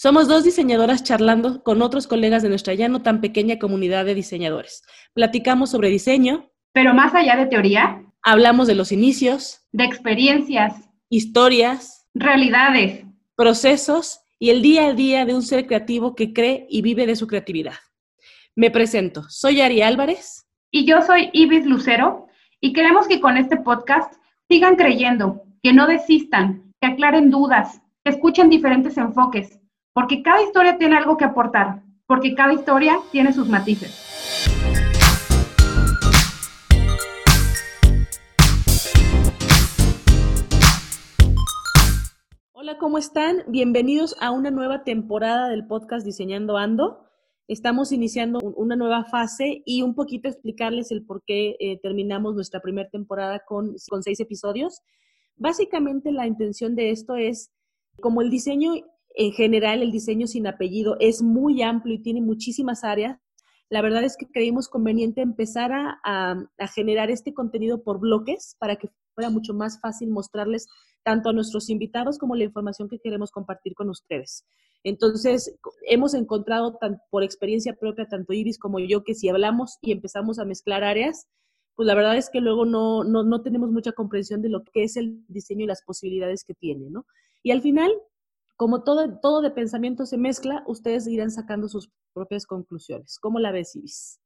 Somos dos diseñadoras charlando con otros colegas de nuestra ya no tan pequeña comunidad de diseñadores. Platicamos sobre diseño. Pero más allá de teoría. Hablamos de los inicios. De experiencias. Historias. Realidades. Procesos y el día a día de un ser creativo que cree y vive de su creatividad. Me presento, soy Ari Álvarez. Y yo soy Ibis Lucero y queremos que con este podcast sigan creyendo, que no desistan, que aclaren dudas, que escuchen diferentes enfoques porque cada historia tiene algo que aportar, porque cada historia tiene sus matices. Hola, ¿cómo están? Bienvenidos a una nueva temporada del podcast Diseñando Ando. Estamos iniciando una nueva fase y un poquito explicarles el por qué eh, terminamos nuestra primera temporada con, con seis episodios. Básicamente la intención de esto es, como el diseño en general el diseño sin apellido es muy amplio y tiene muchísimas áreas. La verdad es que creímos conveniente empezar a, generar este contenido por bloques para que fuera mucho más fácil mostrarles tanto a nuestros invitados como la información que queremos compartir con ustedes. Entonces, hemos encontrado por experiencia propia, tanto Ibis como yo, que si hablamos y empezamos a mezclar áreas, pues la verdad es que luego no, no, no tenemos mucha comprensión de lo que es el diseño y las posibilidades que tiene, ¿no? Y al final, como todo, todo de pensamiento se mezcla, ustedes irán sacando sus propias conclusiones. ¿Cómo la ves, Ibis?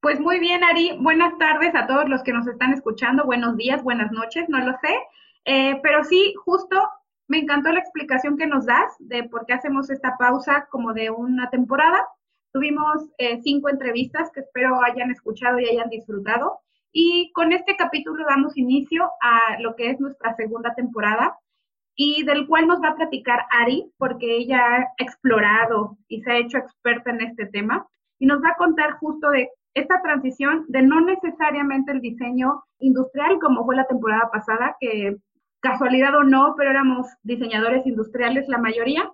Pues muy bien, Ari. Buenas tardes a todos los que nos están escuchando. Buenos días, buenas noches, no lo sé. Eh, pero sí, justo me encantó la explicación que nos das de por qué hacemos esta pausa como de una temporada. Tuvimos eh, cinco entrevistas que espero hayan escuchado y hayan disfrutado. Y con este capítulo damos inicio a lo que es nuestra segunda temporada, y del cual nos va a platicar Ari, porque ella ha explorado y se ha hecho experta en este tema, y nos va a contar justo de esta transición de no necesariamente el diseño industrial, como fue la temporada pasada, que casualidad o no, pero éramos diseñadores industriales la mayoría,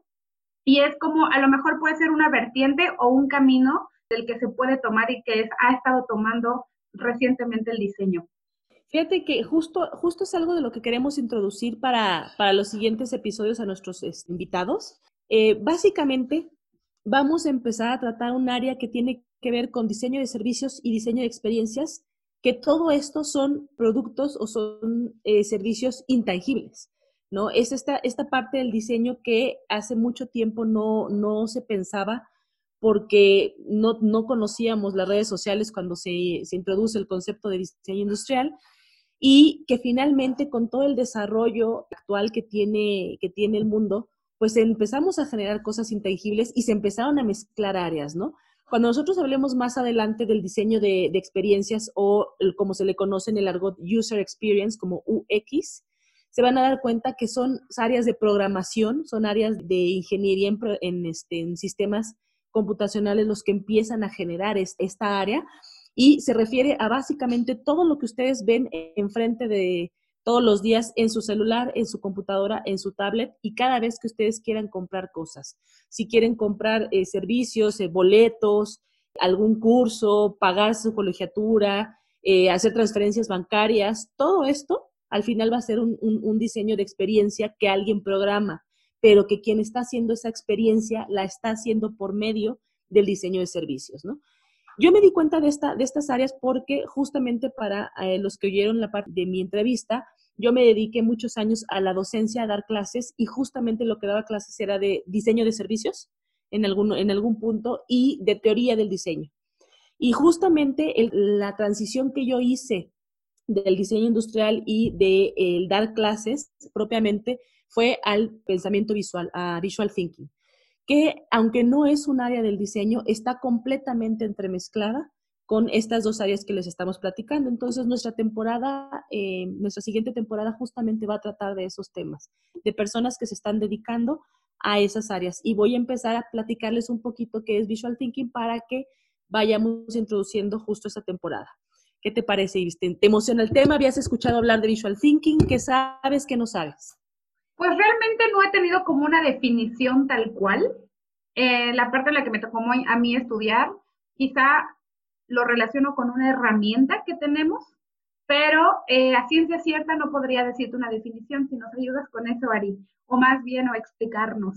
y es como a lo mejor puede ser una vertiente o un camino del que se puede tomar y que es, ha estado tomando recientemente el diseño. Fíjate que justo, justo es algo de lo que queremos introducir para, los siguientes episodios a nuestros este, invitados. Eh, básicamente, vamos a empezar a tratar un área que tiene que ver con diseño de servicios y diseño de experiencias, que todo esto son productos o son eh, servicios intangibles, ¿no? Es esta, esta parte del diseño que hace mucho tiempo no, no se pensaba porque no, no conocíamos las redes sociales cuando se, se introduce el concepto de diseño industrial y que finalmente con todo el desarrollo actual que tiene, que tiene el mundo, pues empezamos a generar cosas intangibles y se empezaron a mezclar áreas, ¿no? Cuando nosotros hablemos más adelante del diseño de, experiencias o como se le conoce en el argot User Experience como UX, se van a dar cuenta que son áreas de programación, son áreas de ingeniería en, este, en sistemas computacionales los que empiezan a generar esta área y se refiere a básicamente todo lo que ustedes ven enfrente de todos los días en su celular, en su computadora, en su tablet y cada vez que ustedes quieran comprar cosas. Si quieren comprar eh, servicios, eh, boletos, algún curso, pagar su colegiatura, eh, hacer transferencias bancarias, todo esto al final va a ser un, un diseño de experiencia que alguien programa, pero que quien está haciendo esa experiencia la está haciendo por medio del diseño de servicios, ¿no? Yo me di cuenta de, esta, de estas áreas porque justamente para eh, los que oyeron la parte de mi entrevista, yo me dediqué muchos años a la docencia, a dar clases y justamente lo que daba clases era de diseño de servicios en algún, en algún punto y de teoría del diseño. Y justamente la transición que yo hice del diseño industrial y de dar clases propiamente fue al pensamiento visual, a visual thinking que aunque no es un área del diseño, está completamente entremezclada con estas dos áreas que les estamos platicando. Entonces, nuestra temporada, eh, nuestra siguiente temporada justamente va a tratar de esos temas, de personas que se están dedicando a esas áreas. Y voy a empezar a platicarles un poquito qué es Visual Thinking para que vayamos introduciendo justo esa temporada. ¿Qué te parece, ¿Te emociona el tema? ¿Habías escuchado hablar de Visual Thinking? ¿Qué sabes? ¿Qué no sabes? Pues realmente no he tenido como una definición tal cual. Eh, la parte en la que me tocó a mí estudiar, quizá lo relaciono con una herramienta que tenemos, pero eh, a ciencia cierta no podría decirte una definición si nos ayudas con eso, Ari, o más bien o explicarnos.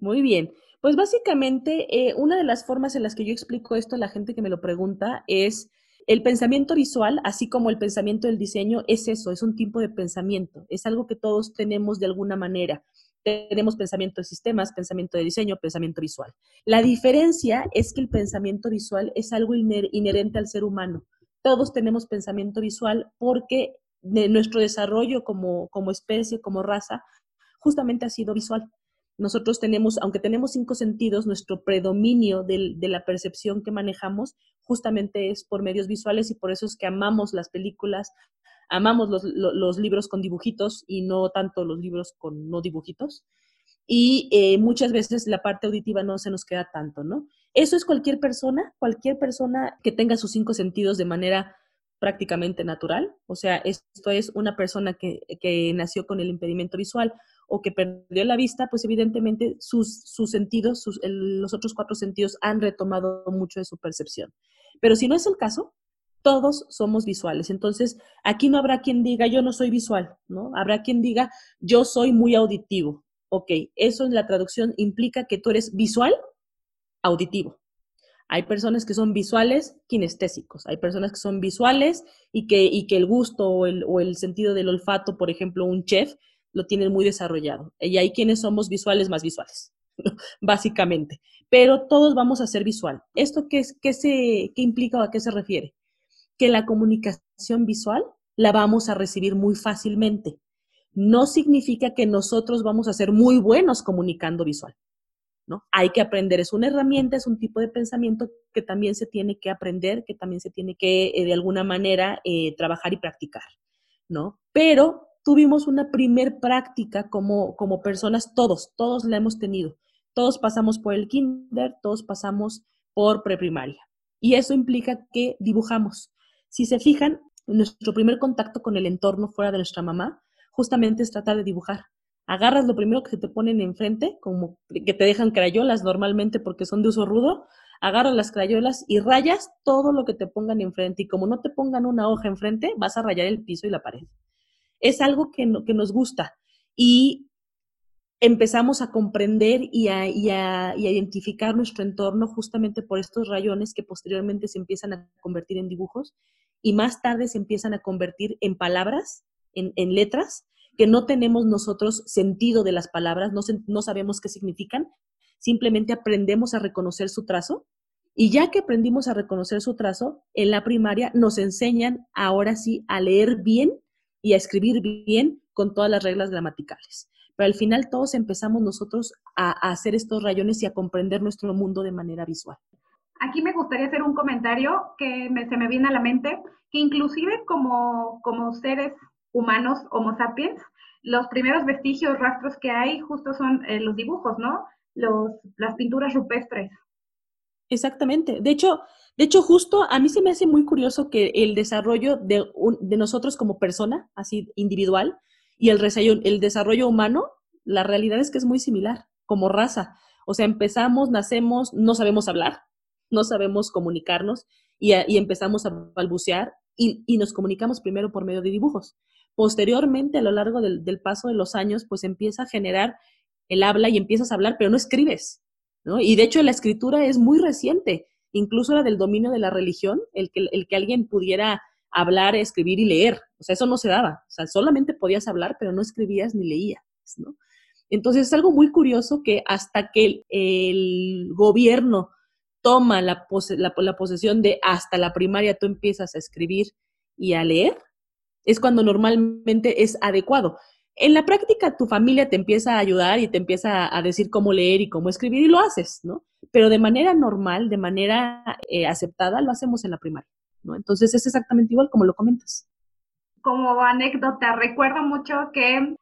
Muy bien. Pues básicamente, eh, una de las formas en las que yo explico esto a la gente que me lo pregunta es el pensamiento visual, así como el pensamiento del diseño, es eso, es un tipo de pensamiento, es algo que todos tenemos de alguna manera. Tenemos pensamiento de sistemas, pensamiento de diseño, pensamiento visual. La diferencia es que el pensamiento visual es algo inherente al ser humano. Todos tenemos pensamiento visual porque de nuestro desarrollo como, como especie, como raza, justamente ha sido visual. Nosotros tenemos, aunque tenemos cinco sentidos, nuestro predominio de, la percepción que manejamos justamente es por medios visuales y por eso es que amamos las películas, amamos los, libros con dibujitos y no tanto los libros con no dibujitos. Y eh, muchas veces la parte auditiva no se nos queda tanto, ¿no? Eso es cualquier persona, cualquier persona que tenga sus cinco sentidos de manera prácticamente natural. O sea, esto es una persona que, que nació con el impedimento visual o que perdió la vista, pues evidentemente sus, sus sentidos, los otros cuatro sentidos han retomado mucho de su percepción. Pero si no es el caso, todos somos visuales. Entonces, aquí no habrá quien diga yo no soy visual, ¿no? Habrá quien diga yo soy muy auditivo. Ok, eso en la traducción implica que tú eres visual, auditivo. Hay personas que son visuales kinestésicos, hay personas que son visuales y que, y que el gusto o el, o el sentido del olfato, por ejemplo, un chef, lo tienen muy desarrollado. Y hay quienes somos visuales más visuales, básicamente. Pero todos vamos a ser visual. ¿Esto qué, es, qué, se, qué implica o a qué se refiere? Que la comunicación visual la vamos a recibir muy fácilmente. No significa que nosotros vamos a ser muy buenos comunicando visual. ¿no? Hay que aprender, es una herramienta, es un tipo de pensamiento que también se tiene que aprender, que también se tiene que eh, de alguna manera eh, trabajar y practicar, ¿no? Pero tuvimos una primer práctica como, como personas, todos, todos la hemos tenido. Todos pasamos por el kinder, todos pasamos por preprimaria. Y eso implica que dibujamos. Si se fijan, nuestro primer contacto con el entorno fuera de nuestra mamá, justamente es tratar de dibujar. Agarras lo primero que te ponen enfrente, como que te dejan crayolas normalmente porque son de uso rudo, agarras las crayolas y rayas todo lo que te pongan enfrente. Y como no te pongan una hoja enfrente, vas a rayar el piso y la pared es algo que, que nos gusta. Y empezamos a comprender y a, identificar nuestro entorno justamente por estos rayones que posteriormente se empiezan a convertir en dibujos y más tarde se empiezan a convertir en palabras, en, letras, que no tenemos nosotros sentido de las palabras, no, no sabemos qué significan, simplemente aprendemos a reconocer su trazo y ya que aprendimos a reconocer su trazo, en la primaria nos enseñan ahora sí a leer bien y a escribir bien con todas las reglas gramaticales. Pero al final todos empezamos nosotros a, hacer estos rayones y a comprender nuestro mundo de manera visual. Aquí me gustaría hacer un comentario que se me viene a la mente, que inclusive como, como seres humanos, Homo sapiens, los primeros vestigios, rastros que hay justo son eh, los dibujos, ¿no? Los, las pinturas rupestres. Exactamente. De hecho, de hecho, justo a mí se me hace muy curioso que el desarrollo de, nosotros como persona, así individual, y el, desarrollo humano, la realidad es que es muy similar, como raza. O sea, empezamos, nacemos, no sabemos hablar, no sabemos comunicarnos y, empezamos a balbucear y, nos comunicamos primero por medio de dibujos. Posteriormente, a lo largo del, del, paso de los años, pues empieza a generar el habla y empiezas a hablar, pero no escribes. Y de hecho la escritura es muy reciente, incluso la del dominio de la religión, el que, el que alguien pudiera hablar, escribir y leer. O sea, eso no se daba. O sea, solamente podías hablar, pero no escribías ni leías, ¿no? Entonces es algo muy curioso que hasta que el, gobierno toma la, la, posesión de hasta la primaria tú empiezas a escribir y a leer, es cuando normalmente es adecuado. En la práctica, tu familia te empieza a ayudar y te empieza a decir cómo leer y cómo escribir y lo haces, ¿no? Pero de manera normal, de manera eh, aceptada, lo hacemos en la primaria, ¿no? Entonces es exactamente igual como lo comentas. Como anécdota, recuerdo mucho que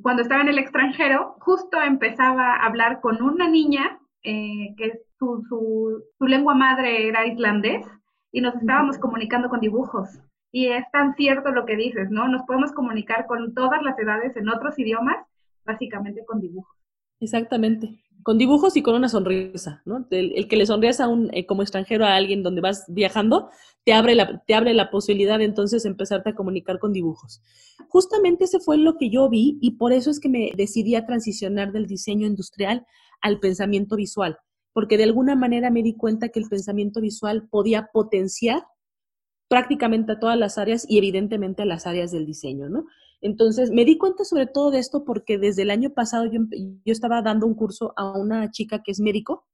cuando estaba en el extranjero, justo empezaba a hablar con una niña eh, que su, su, su lengua madre era islandés y nos estábamos comunicando con dibujos. Y es tan cierto lo que dices, ¿no? Nos podemos comunicar con todas las edades en otros idiomas, básicamente con dibujos. Exactamente. con dibujos y con una sonrisa, ¿no? El, que le sonrías a un, eh, como extranjero a alguien donde vas viajando, te abre, la, te abre la posibilidad de entonces empezarte a comunicar con dibujos. Justamente ese fue lo que yo vi y por eso es que me decidí a transicionar del diseño industrial al pensamiento visual, porque de alguna manera me di cuenta que el pensamiento visual podía potenciar prácticamente a todas las áreas y evidentemente a las áreas del diseño, ¿no? Entonces, me di cuenta sobre todo de esto porque desde el año pasado yo, yo estaba dando un curso a una chica que es médico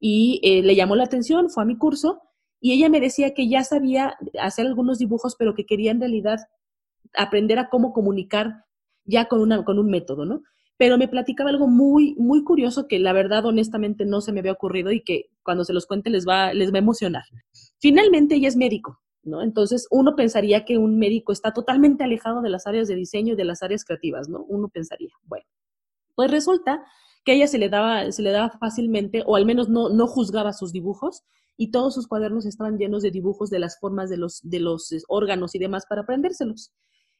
y eh, le llamó la atención, fue a mi curso y ella me decía que ya sabía hacer algunos dibujos, pero que quería en realidad aprender a cómo comunicar ya con, una, con un método, ¿no? Pero me platicaba algo muy, muy curioso que la verdad, honestamente, no se me había ocurrido y que cuando se los cuente les va, les va a emocionar. Finalmente, ella es médico ¿no? Entonces, uno pensaría que un médico está totalmente alejado de las áreas de diseño y de las áreas creativas, ¿no? Uno pensaría. Bueno, pues resulta que a ella se le daba, se le daba fácilmente, o al menos no, no juzgaba sus dibujos, y todos sus cuadernos estaban llenos de dibujos de las formas de los, de los órganos y demás para aprendérselos.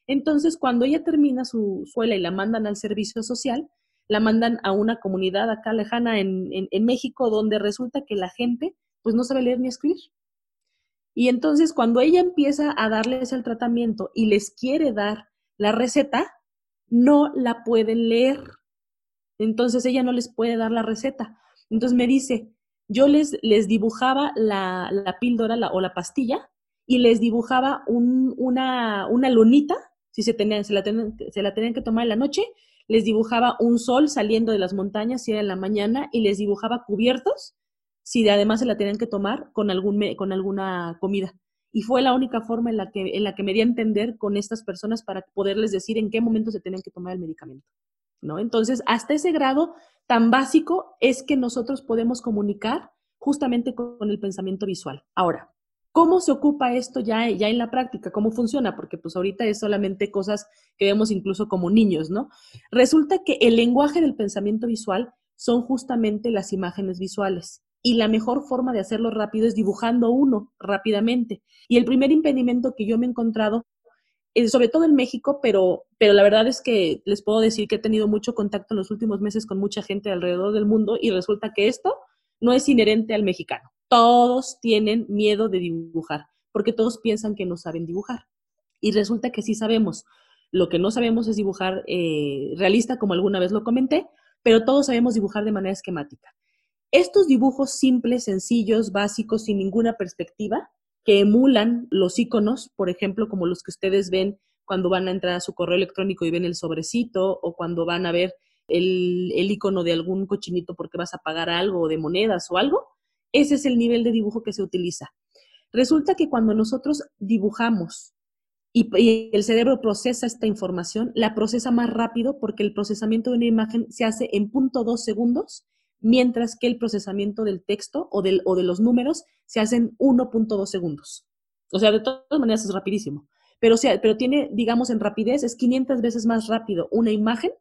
Entonces, cuando ella termina su escuela y la mandan al servicio social, la mandan a una comunidad acá lejana en, en, en México, donde resulta que la gente pues no sabe leer ni escribir. Y entonces cuando ella empieza a darles el tratamiento y les quiere dar la receta, no la pueden leer. Entonces ella no les puede dar la receta. Entonces me dice, yo les, les dibujaba la, la píldora o la pastilla y les dibujaba un, una, una lunita, si se, tenían, se, la tenían, se la tenían que tomar en la noche, les dibujaba un sol saliendo de las montañas si era en la mañana y les dibujaba cubiertos si además se la tenían que tomar con, algún, con alguna comida. Y fue la única forma en la, que, en la que me di a entender con estas personas para poderles decir en qué momento se tenían que tomar el medicamento. ¿no? Entonces, hasta ese grado tan básico es que nosotros podemos comunicar justamente con el pensamiento visual. Ahora, ¿cómo se ocupa esto ya, ya en la práctica? ¿Cómo funciona? Porque pues ahorita es solamente cosas que vemos incluso como niños, ¿no? Resulta que el lenguaje del pensamiento visual son justamente las imágenes visuales y la mejor forma de hacerlo rápido es dibujando uno rápidamente. Y el primer impedimento que yo me he encontrado, eh, sobre todo en México, pero, pero la verdad es que les puedo decir que he tenido mucho contacto en los últimos meses con mucha gente alrededor del mundo y resulta que esto no es inherente al mexicano. Todos tienen miedo de dibujar porque todos piensan que no saben dibujar. Y resulta que sí sabemos. Lo que no sabemos es dibujar eh, realista, como alguna vez lo comenté, pero todos sabemos dibujar de manera esquemática. Estos dibujos simples, sencillos, básicos, sin ninguna perspectiva, que emulan los iconos, por ejemplo, como los que ustedes ven cuando van a entrar a su correo electrónico y ven el sobrecito, o cuando van a ver el, el icono de algún cochinito porque vas a pagar algo, de monedas o algo, ese es el nivel de dibujo que se utiliza. Resulta que cuando nosotros dibujamos y, y, el cerebro procesa esta información, la procesa más rápido porque el procesamiento de una imagen se hace en punto dos segundos mientras que el procesamiento del texto o, del, o de los números se hace en 1.2 segundos. O sea, de todas maneras es rapidísimo. Pero, sea, pero tiene, digamos, en rapidez, es 500 veces más rápido una imagen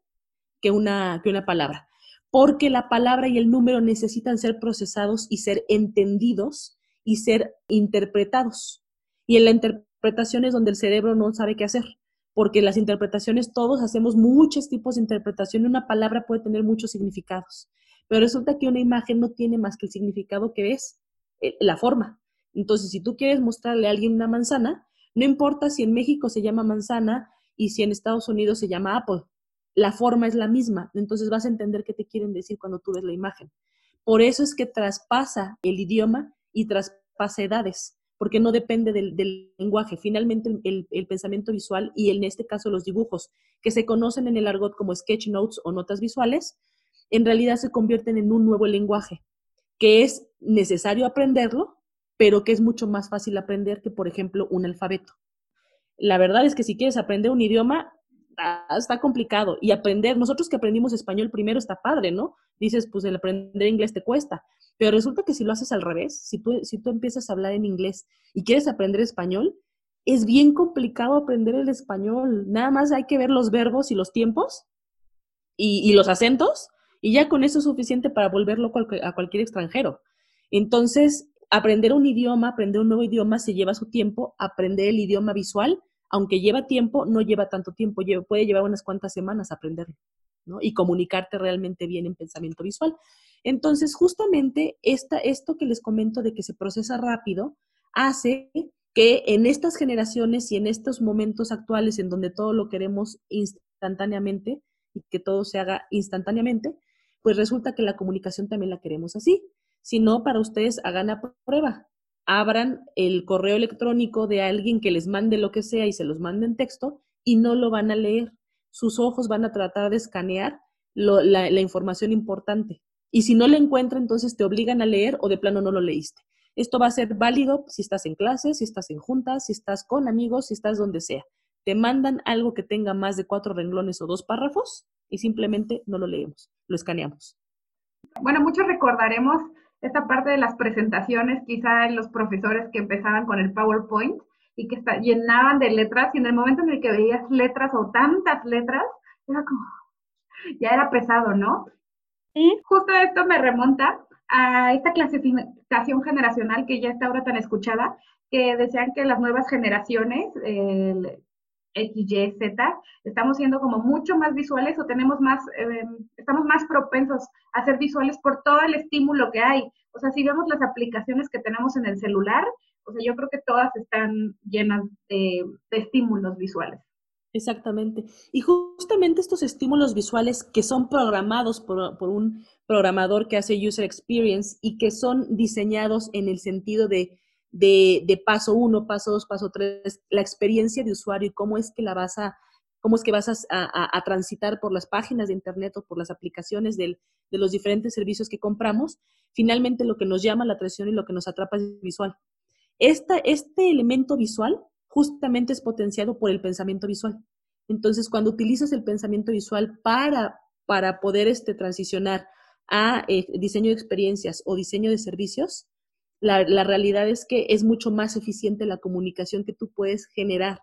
que una, que una palabra. Porque la palabra y el número necesitan ser procesados y ser entendidos y ser interpretados. Y en la interpretación es donde el cerebro no sabe qué hacer porque las interpretaciones, todos hacemos muchos tipos de interpretación, una palabra puede tener muchos significados. Pero resulta que una imagen no tiene más que el significado que es eh, la forma. Entonces, si tú quieres mostrarle a alguien una manzana, no importa si en México se llama manzana y si en Estados Unidos se llama Apple, la forma es la misma. Entonces vas a entender qué te quieren decir cuando tú ves la imagen. Por eso es que traspasa el idioma y traspasa edades, porque no depende del, lenguaje. Finalmente, el, el, pensamiento visual y en este caso los dibujos, que se conocen en el argot como sketch notes o notas visuales, en realidad se convierten en un nuevo lenguaje, que es necesario aprenderlo, pero que es mucho más fácil aprender que, por ejemplo, un alfabeto. La verdad es que si quieres aprender un idioma, ah, está complicado. Y aprender, nosotros que aprendimos español primero está padre, ¿no? Dices, pues el aprender inglés te cuesta. Pero resulta que si lo haces al revés, si tú, si tú empiezas a hablar en inglés y quieres aprender español, es bien complicado aprender el español. Nada más hay que ver los verbos y los tiempos y, y los acentos y ya con eso es suficiente para volver loco a cualquier extranjero. Entonces, aprender un idioma, aprender un nuevo idioma se lleva su tiempo, aprender el idioma visual, aunque lleva tiempo, no lleva tanto tiempo, puede llevar unas cuantas semanas aprenderlo. Y comunicarte realmente bien en pensamiento visual. Entonces, justamente esta, esto que les comento de que se procesa rápido hace que en estas generaciones y en estos momentos actuales en donde todo lo queremos instantáneamente y que todo se haga instantáneamente, pues resulta que la comunicación también la queremos así. Si no, para ustedes hagan la prueba. Abran el correo electrónico de alguien que les mande lo que sea y se los mande en texto y no lo van a leer. Sus ojos van a tratar de escanear la, la información importante. Y si no lo encuentran, entonces te obligan a leer o de plano no lo leíste. Esto va a ser válido si estás en clases, si estás en juntas, si estás con amigos, si estás donde sea. Te mandan algo que tenga más de cuatro renglones o dos párrafos y simplemente no lo leemos, lo escaneamos. Bueno, muchos recordaremos esta parte de las presentaciones, quizá en los profesores que empezaban con el PowerPoint y que llenaban de letras y en el momento en el que veías letras o tantas letras, era como, ya era pesado, ¿no? Y justo esto me remonta a esta clasificación generacional que ya está ahora tan escuchada, que decían que las nuevas generaciones, X, Y, Z, estamos siendo como mucho más visuales o tenemos más, eh, estamos más propensos a ser visuales por todo el estímulo que hay. O sea, si vemos las aplicaciones que tenemos en el celular, o sea, yo creo que todas están llenas de, estímulos visuales. Exactamente. Y justamente estos estímulos visuales que son programados por, por, un programador que hace user experience y que son diseñados en el sentido de de, paso uno, paso dos, paso tres, la experiencia de usuario y cómo es que la vas a, cómo es que vas a, transitar por las páginas de Internet o por las aplicaciones de los diferentes servicios que compramos, finalmente lo que nos llama la atención y lo que nos atrapa es visual. Esta, este elemento visual justamente es potenciado por el pensamiento visual. Entonces, cuando utilizas el pensamiento visual para, para poder este, transicionar a eh, diseño de experiencias o diseño de servicios, la, realidad es que es mucho más eficiente la comunicación que tú puedes generar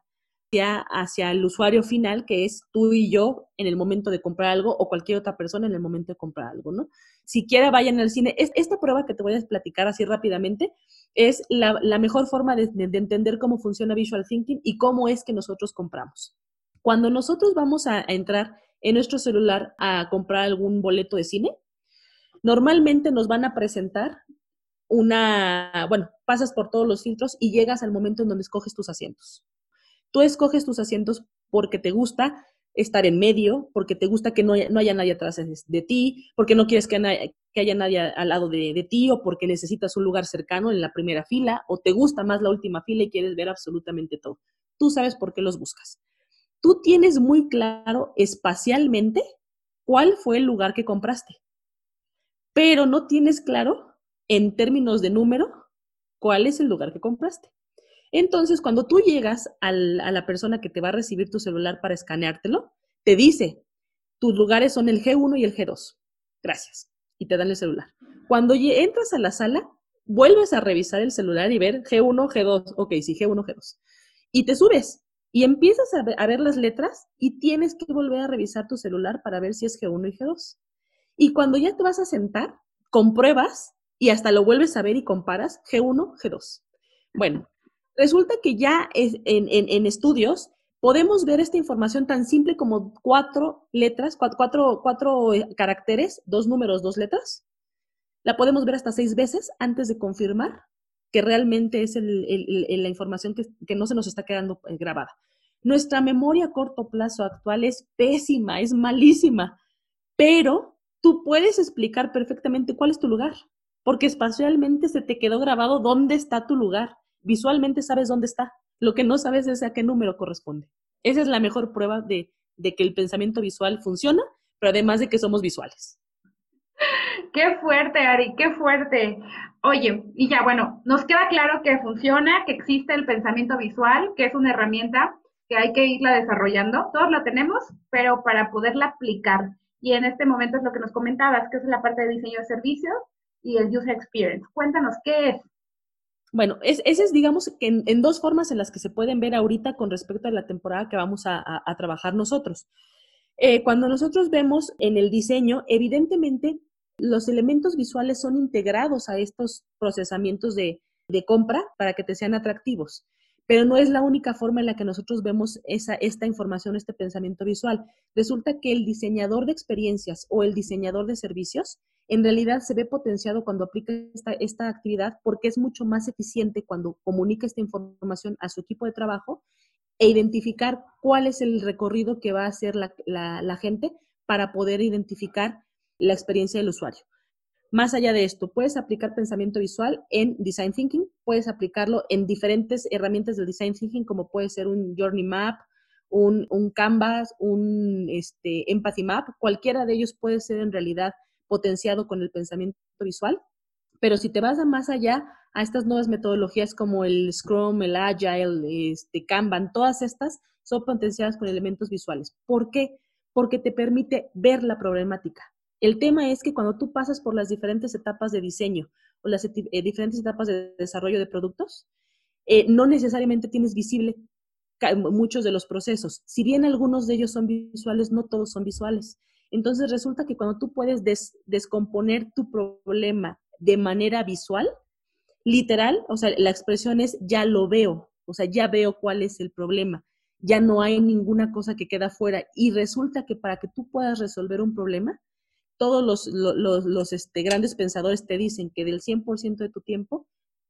hacia, hacia el usuario final, que es tú y yo en el momento de comprar algo o cualquier otra persona en el momento de comprar algo, ¿no? Siquiera vayan al cine. Es, esta prueba que te voy a platicar así rápidamente es la, mejor forma de entender cómo funciona Visual Thinking y cómo es que nosotros compramos. Cuando nosotros vamos a entrar en nuestro celular a comprar algún boleto de cine, normalmente nos van a presentar una, bueno, pasas por todos los filtros y llegas al momento en donde escoges tus asientos. Tú escoges tus asientos porque te gusta estar en medio, porque te gusta que no haya, nadie atrás de ti, porque no quieres que, que haya nadie al lado de, de, ti o porque necesitas un lugar cercano en la primera fila o te gusta más la última fila y quieres ver absolutamente todo. Tú sabes por qué los buscas. Tú tienes muy claro espacialmente cuál fue el lugar que compraste, pero no tienes claro en términos de número, cuál es el lugar que compraste. Entonces, cuando tú llegas a la persona que te va a recibir tu celular para escaneártelo, te dice, tus lugares son el G1 y el G2. Gracias. Y te dan el celular. Cuando entras a la sala, vuelves a revisar el celular y ver G1, G2. Ok, sí, G1, G2. Y te subes y empiezas a ver, a ver las letras y tienes que volver a revisar tu celular para ver si es G1 y G2. Y cuando ya te vas a sentar, compruebas y hasta lo vuelves a ver y comparas G1, G2. Bueno, resulta que ya en, estudios podemos ver esta información tan simple como cuatro letras, cuatro, cuatro, eh, caracteres, dos números, dos letras. La podemos ver hasta seis veces antes de confirmar que realmente es la información que, que, no se nos está quedando eh, grabada. Nuestra memoria a corto plazo actual es pésima, es malísima, pero tú puedes explicar perfectamente cuál es tu lugar porque espacialmente se te quedó grabado dónde está tu lugar. Visualmente sabes dónde está. Lo que no sabes es a qué número corresponde. Esa es la mejor prueba de, que el pensamiento visual funciona, pero además de que somos visuales. Qué fuerte, Ari, qué fuerte. Oye, y ya, bueno, nos queda claro que funciona, que existe el pensamiento visual, que es una herramienta que hay que irla desarrollando. Todos la tenemos, pero para poderla aplicar. Y en este momento es lo que nos comentabas, que es la parte de diseño de servicios, y el user experience. Cuéntanos, ¿qué es? Bueno, es, ese es, digamos, en, en, dos formas en las que se pueden ver ahorita con respecto a la temporada que vamos a, trabajar nosotros. Eh, cuando nosotros vemos en el diseño, evidentemente los elementos visuales son integrados a estos procesamientos de, de compra para que te sean atractivos pero no es la única forma en la que nosotros vemos esa, esta información, este pensamiento visual. Resulta que el diseñador de experiencias o el diseñador de servicios en realidad se ve potenciado cuando aplica esta, actividad porque es mucho más eficiente cuando comunica esta información a su equipo de trabajo e identificar cuál es el recorrido que va a hacer la, la, gente para poder identificar la experiencia del usuario. Más allá de esto, puedes aplicar pensamiento visual en Design Thinking, puedes aplicarlo en diferentes herramientas del Design Thinking, como puede ser un Journey Map, un, un Canvas, un este, Empathy Map, cualquiera de ellos puede ser en realidad potenciado con el pensamiento visual. Pero si te vas a más allá a estas nuevas metodologías como el Scrum, el Agile, este, Kanban, todas estas son potenciadas con elementos visuales. ¿Por qué? Porque te permite ver la problemática. El tema es que cuando tú pasas por las diferentes etapas de diseño o las eh, diferentes etapas de desarrollo de productos, eh, no necesariamente tienes visible muchos de los procesos. Si bien algunos de ellos son visuales, no todos son visuales. Entonces resulta que cuando tú puedes descomponer tu problema de manera visual, literal, o sea, la expresión es ya lo veo, o sea, ya veo cuál es el problema, ya no hay ninguna cosa que queda fuera y resulta que para que tú puedas resolver un problema, todos los, este, grandes pensadores te dicen que del 100% de tu tiempo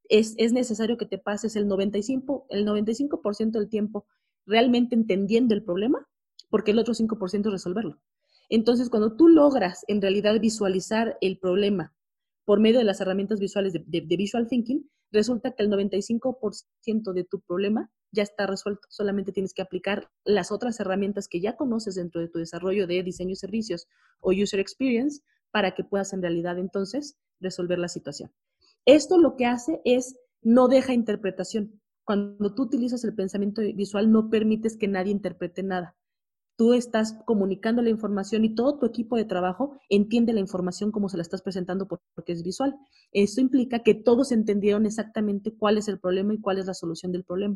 es, es, necesario que te pases el 95%, el 95 del tiempo realmente entendiendo el problema, porque el otro 5% resolverlo. Entonces, cuando tú logras en realidad visualizar el problema por medio de las herramientas visuales de, Visual Thinking, resulta que el 95% de tu problema ya está resuelto. Solamente tienes que aplicar las otras herramientas que ya conoces dentro de tu desarrollo de diseño y servicios o user experience para que puedas en realidad entonces resolver la situación. Esto lo que hace es no deja interpretación. Cuando tú utilizas el pensamiento visual no permites que nadie interprete nada tú estás comunicando la información y todo tu equipo de trabajo entiende la información como se la estás presentando porque es visual. Eso implica que todos entendieron exactamente cuál es el problema y cuál es la solución del problema.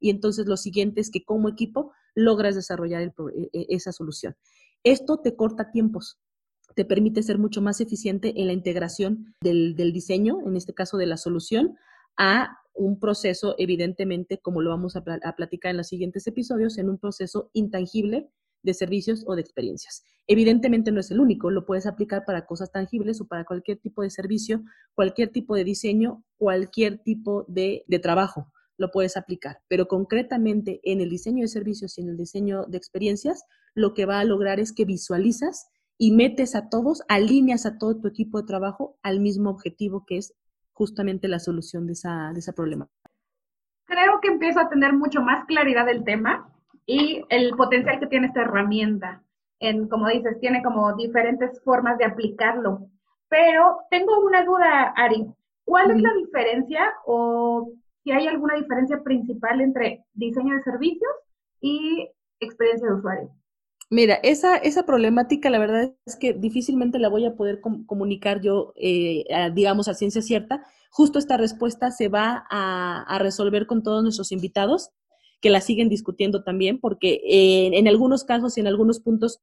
Y entonces lo siguiente es que como equipo logras desarrollar e, e, esa solución. Esto te corta tiempos, te permite ser mucho más eficiente en la integración del, del diseño, en este caso de la solución, a un proceso, evidentemente, como lo vamos a, a, platicar en los siguientes episodios, en un proceso intangible de servicios o de experiencias. Evidentemente no es el único, lo puedes aplicar para cosas tangibles o para cualquier tipo de servicio, cualquier tipo de diseño, cualquier tipo de, trabajo, lo puedes aplicar. Pero concretamente en el diseño de servicios y en el diseño de experiencias, lo que va a lograr es que visualizas y metes a todos, alineas a todo tu equipo de trabajo al mismo objetivo que es justamente la solución de esa, de esa problema. Creo que empiezo a tener mucho más claridad del tema y el potencial que tiene esta herramienta. En, como dices, tiene como diferentes formas de aplicarlo. Pero tengo una duda, Ari. ¿Cuál es la diferencia o si hay alguna diferencia principal entre diseño de servicios y experiencia de usuario? Mira, esa, esa problemática la verdad es que difícilmente la voy a poder comunicar yo, eh, digamos, a ciencia cierta. Justo esta respuesta se va a, a resolver con todos nuestros invitados que la siguen discutiendo también, porque eh, en algunos casos y en algunos puntos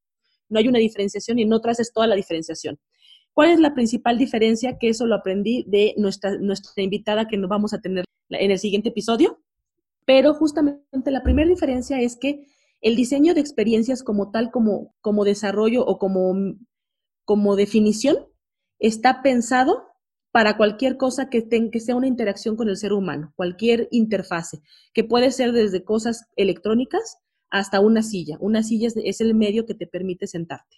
no hay una diferenciación y en otras es toda la diferenciación. ¿Cuál es la principal diferencia? Que eso lo aprendí de nuestra, nuestra invitada que nos vamos a tener en el siguiente episodio. Pero justamente la primera diferencia es que el diseño de experiencias como tal, como, como desarrollo o como, como definición, está pensado para cualquier cosa que, que sea una interacción con el ser humano, cualquier interfase, que puede ser desde cosas electrónicas hasta una silla. Una silla es, el medio que te permite sentarte.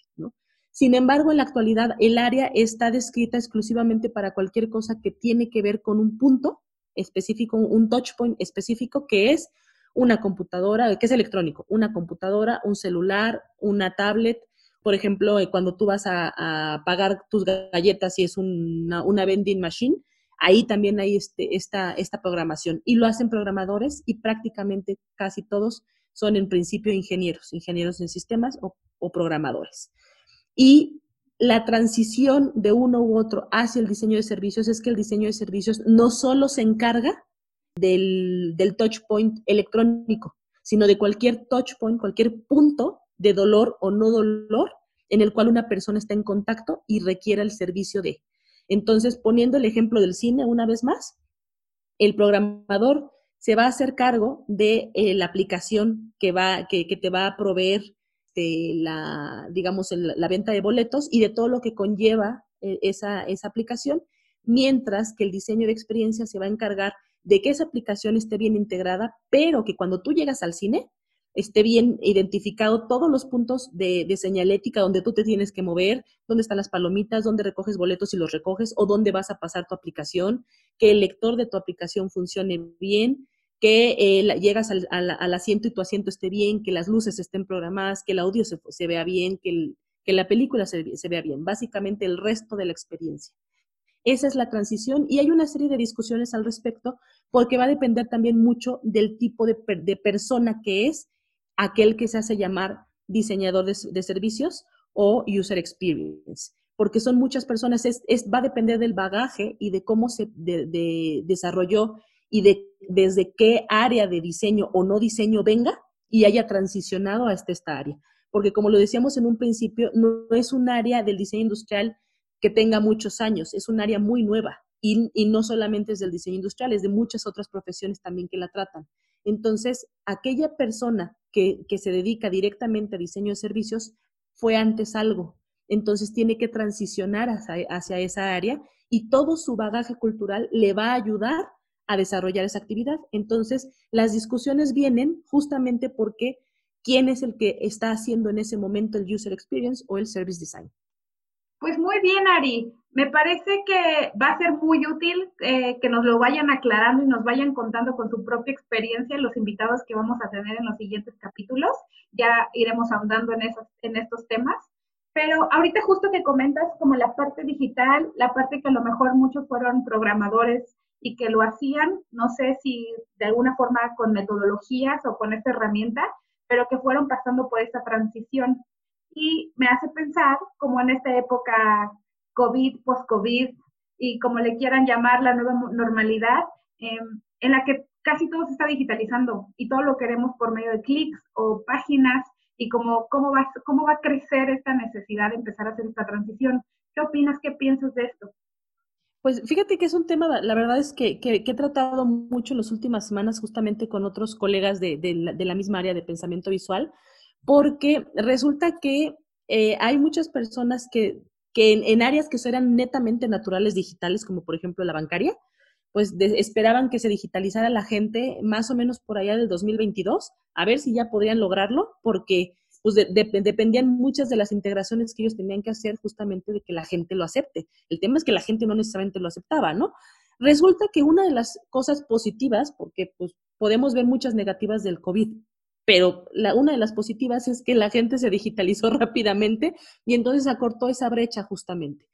Sin embargo, en la actualidad, el área está descrita exclusivamente para cualquier cosa que tiene que ver con un punto específico, un touch point específico, que es una computadora, que es electrónico, una computadora, un celular, una tablet, por ejemplo, eh, cuando tú vas a, pagar tus galletas y es una, vending machine, ahí también hay este, esta, esta programación. Y lo hacen programadores y prácticamente casi todos son en principio ingenieros, ingenieros en sistemas o, programadores. Y la transición de uno u otro hacia el diseño de servicios es que el diseño de servicios no solo se encarga del, del touch point electrónico, sino de cualquier touch point, cualquier punto de dolor o no dolor en el cual una persona está en contacto y requiere el servicio de. Entonces, poniendo el ejemplo del cine una vez más, el programador se va a hacer cargo de eh, la aplicación que, va, que, te va a proveer de la, digamos, la venta de boletos y de todo lo que conlleva eh, esa, esa aplicación, mientras que el diseño de experiencia se va a encargar de que esa aplicación esté bien integrada, pero que cuando tú llegas al cine esté bien identificado todos los puntos de, de, señalética donde tú te tienes que mover, dónde están las palomitas, dónde recoges boletos y los recoges, o dónde vas a pasar tu aplicación, que el lector de tu aplicación funcione bien, que eh, llegas al, al, asiento y tu asiento esté bien, que las luces estén programadas, que el audio se, se vea bien, que, el, que la película se, se vea bien, básicamente el resto de la experiencia. Esa es la transición y hay una serie de discusiones al respecto porque va a depender también mucho del tipo de, de persona que es aquel que se hace llamar diseñador de, servicios o user experience, porque son muchas personas, es, va a depender del bagaje y de cómo se de, de, desarrolló y de desde qué área de diseño o no diseño venga y haya transicionado a esta, área. Porque como lo decíamos en un principio, no es un área del diseño industrial que tenga muchos años, es un área muy nueva y, no solamente es del diseño industrial, es de muchas otras profesiones también que la tratan. Entonces, aquella persona que, que se dedica directamente a diseño de servicios fue antes algo, entonces tiene que transicionar hacia, hacia esa área y todo su bagaje cultural le va a ayudar a desarrollar esa actividad. Entonces, las discusiones vienen justamente porque quién es el que está haciendo en ese momento el user experience o el service design. Pues muy bien, Ari. Me parece que va a ser muy útil eh, que nos lo vayan aclarando y nos vayan contando con su propia experiencia los invitados que vamos a tener en los siguientes capítulos. Ya iremos ahondando en, esos, en estos temas. Pero ahorita justo que comentas como la parte digital, la parte que a lo mejor muchos fueron programadores y que lo hacían, no sé si de alguna forma con metodologías o con esta herramienta, pero que fueron pasando por esta transición. Y me hace pensar como en esta época COVID, post-COVID y como le quieran llamar la nueva normalidad, eh, en la que casi todo se está digitalizando y todo lo queremos por medio de clics o páginas y como, cómo, va, cómo va a crecer esta necesidad de empezar a hacer esta transición. ¿Qué opinas? ¿Qué piensas de esto? Pues fíjate que es un tema, la verdad es que, que, que he tratado mucho en las últimas semanas justamente con otros colegas de, de la, misma área de pensamiento visual, porque resulta que eh, hay muchas personas que, que en, áreas que eran netamente naturales digitales, como por ejemplo la bancaria, pues esperaban que se digitalizara la gente más o menos por allá del 2022, a ver si ya podrían lograrlo, porque pues de, de, dependían muchas de las integraciones que ellos tenían que hacer justamente de que la gente lo acepte. El tema es que la gente no necesariamente lo aceptaba, ¿no? Resulta que una de las cosas positivas, porque pues podemos ver muchas negativas del COVID, pero una de las positivas es que la gente se digitalizó rápidamente y entonces acortó esa brecha justamente.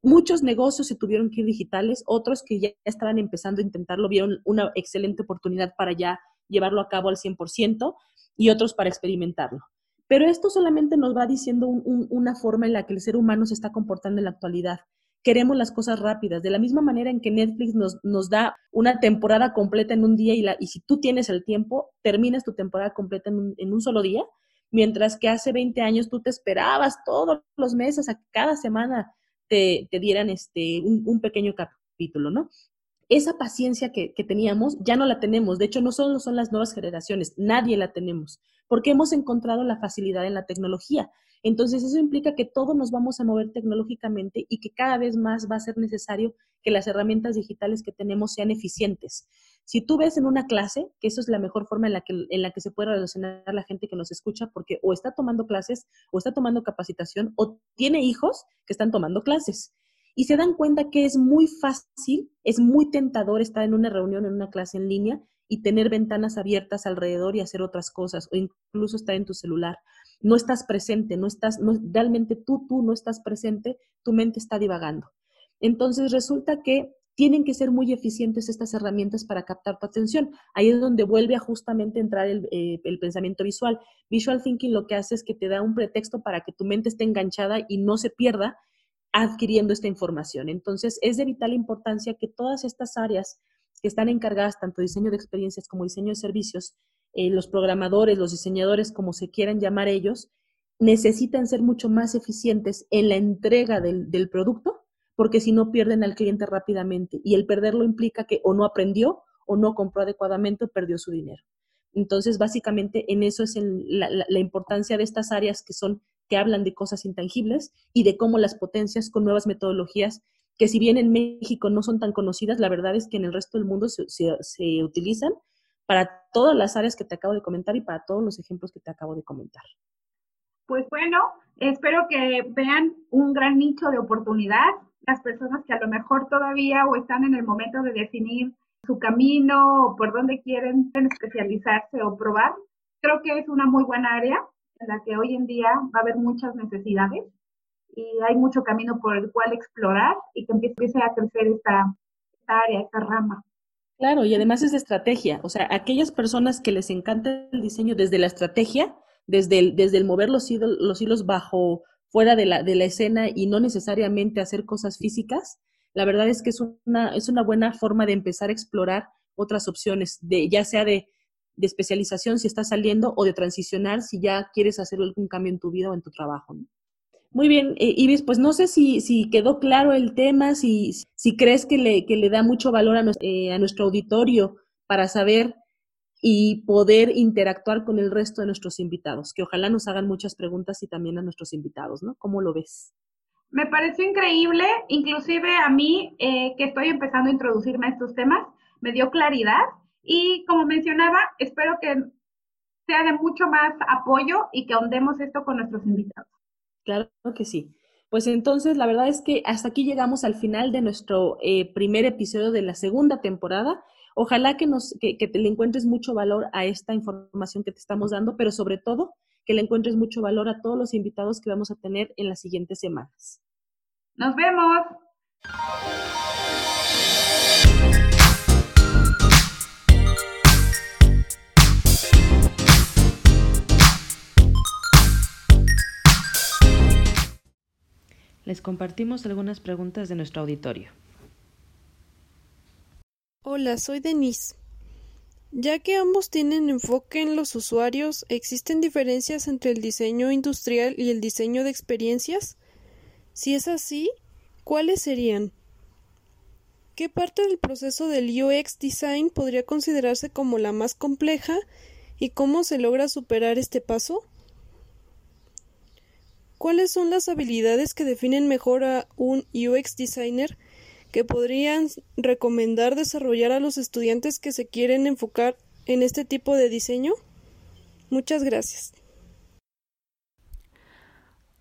Muchos negocios se tuvieron que ir digitales, otros que ya estaban empezando a intentarlo vieron una excelente oportunidad para ya llevarlo a cabo al 100% y otros para experimentarlo. Pero esto solamente nos va diciendo un, un, una forma en la que el ser humano se está comportando en la actualidad. Queremos las cosas rápidas, de la misma manera en que Netflix nos, nos da una temporada completa en un día y, la, y si tú tienes el tiempo, terminas tu temporada completa en un, solo día, mientras que hace 20 años tú te esperabas todos los meses, a cada semana te, te dieran este, un, un pequeño capítulo, ¿no? esa paciencia que, que, teníamos ya no la tenemos. De hecho, no solo son las nuevas generaciones, nadie la tenemos, porque hemos encontrado la facilidad en la tecnología. Entonces, eso implica que todos nos vamos a mover tecnológicamente y que cada vez más va a ser necesario que las herramientas digitales que tenemos sean eficientes. Si tú ves en una clase, que eso es la mejor forma en la que, en la que se puede relacionar la gente que nos escucha, porque o está tomando clases, o está tomando capacitación, o tiene hijos que están tomando clases y se dan cuenta que es muy fácil, es muy tentador estar en una reunión, en una clase en línea y tener ventanas abiertas alrededor y hacer otras cosas o incluso estar en tu celular. No estás presente, no estás, realmente tú, tú no estás presente, tu mente está divagando. Entonces resulta que tienen que ser muy eficientes estas herramientas para captar tu atención. Ahí es donde vuelve a justamente entrar el, eh, el, pensamiento visual. Visual thinking lo que hace es que te da un pretexto para que tu mente esté enganchada y no se pierda adquiriendo esta información. Entonces, es de vital importancia que todas estas áreas que están encargadas, tanto diseño de experiencias como diseño de servicios, eh, los programadores, los diseñadores, como se quieran llamar ellos, necesitan ser mucho más eficientes en la entrega del, producto, porque si no pierden al cliente rápidamente y el perderlo implica que o no aprendió o no compró adecuadamente o perdió su dinero. Entonces, básicamente en eso es el, la, importancia de estas áreas que son que hablan de cosas intangibles y de cómo las potencias con nuevas metodologías que si bien en México no son tan conocidas, la verdad es que en el resto del mundo se utilizan para todas las áreas que te acabo de comentar y para todos los ejemplos que te acabo de comentar. Pues bueno, espero que vean un gran nicho de oportunidad, las personas que a lo mejor todavía o están en el momento de definir su camino o por dónde quieren especializarse o probar. Creo que es una muy buena área en la que hoy en día va a haber muchas necesidades y hay mucho camino por el cual explorar y que empiece a crecer esta, área, esta rama. Claro, y además es de estrategia. O sea, aquellas personas que les encanta el diseño desde la estrategia, desde el, desde el mover los hilos, los hilos bajo, fuera de la, de la escena y no necesariamente hacer cosas físicas, la verdad es que es una, es una buena forma de empezar a explorar otras opciones, de, ya sea de, de especialización si estás saliendo o de transicionar si ya quieres hacer algún cambio en tu vida o en tu trabajo. Muy bien, eh, Ibis, pues no sé si, si quedó claro el tema, si, si crees que le, que le da mucho valor a, eh, a nuestro auditorio para saber y poder interactuar con el resto de nuestros invitados, que ojalá nos hagan muchas preguntas y también a nuestros invitados, ¿no? ¿Cómo lo ves? Me pareció increíble, inclusive a mí eh, que estoy empezando a introducirme a estos temas, me dio claridad y como mencionaba, espero que sea de mucho más apoyo y que ahondemos esto con nuestros invitados. Claro que sí. Pues entonces, la verdad es que hasta aquí llegamos al final de nuestro eh, primer episodio de la segunda temporada. Ojalá que, nos, que, que te le encuentres mucho valor a esta información que te estamos dando, pero sobre todo que le encuentres mucho valor a todos los invitados que vamos a tener en las siguientes semanas. Nos vemos. Les compartimos algunas preguntas de nuestro auditorio. Hola, soy Denise. Ya que ambos tienen enfoque en los usuarios, ¿existen diferencias entre el diseño industrial y el diseño de experiencias? Si es así, ¿cuáles serían? ¿Qué parte del proceso del UX design podría considerarse como la más compleja y cómo se logra superar este paso? ¿Cuáles son las habilidades que definen mejor a un UX designer que podrían recomendar desarrollar a los estudiantes que se quieren enfocar en este tipo de diseño? Muchas gracias.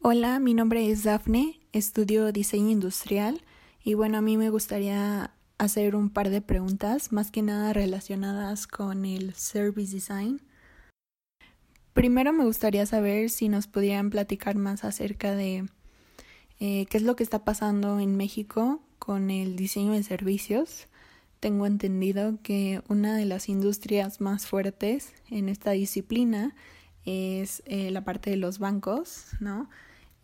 Hola, mi nombre es Dafne, estudio diseño industrial y bueno, a mí me gustaría hacer un par de preguntas, más que nada relacionadas con el service design. Primero me gustaría saber si nos pudieran platicar más acerca de eh, qué es lo que está pasando en México con el diseño de servicios. Tengo entendido que una de las industrias más fuertes en esta disciplina es eh, la parte de los bancos, ¿no?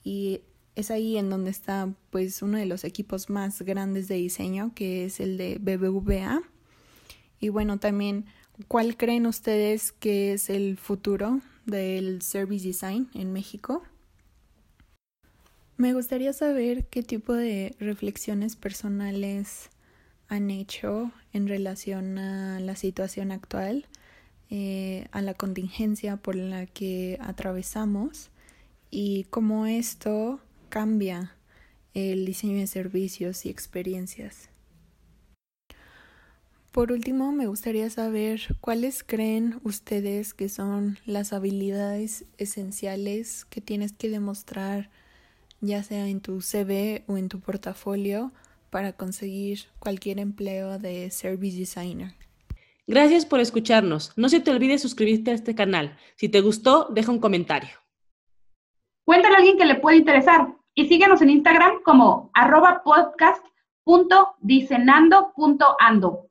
Y es ahí en donde está pues uno de los equipos más grandes de diseño, que es el de BBVA. Y bueno, también, ¿cuál creen ustedes que es el futuro del service design en México? Me gustaría saber qué tipo de reflexiones personales han hecho en relación a la situación actual, eh, a la contingencia por la que atravesamos y cómo esto cambia el diseño de servicios y experiencias. Por último, me gustaría saber cuáles creen ustedes que son las habilidades esenciales que tienes que demostrar ya sea en tu CV o en tu portafolio, para conseguir cualquier empleo de Service Designer. Gracias por escucharnos. No se te olvide suscribirte a este canal. Si te gustó, deja un comentario. Cuéntale a alguien que le puede interesar y síguenos en Instagram como arroba podcast.dicenando.ando.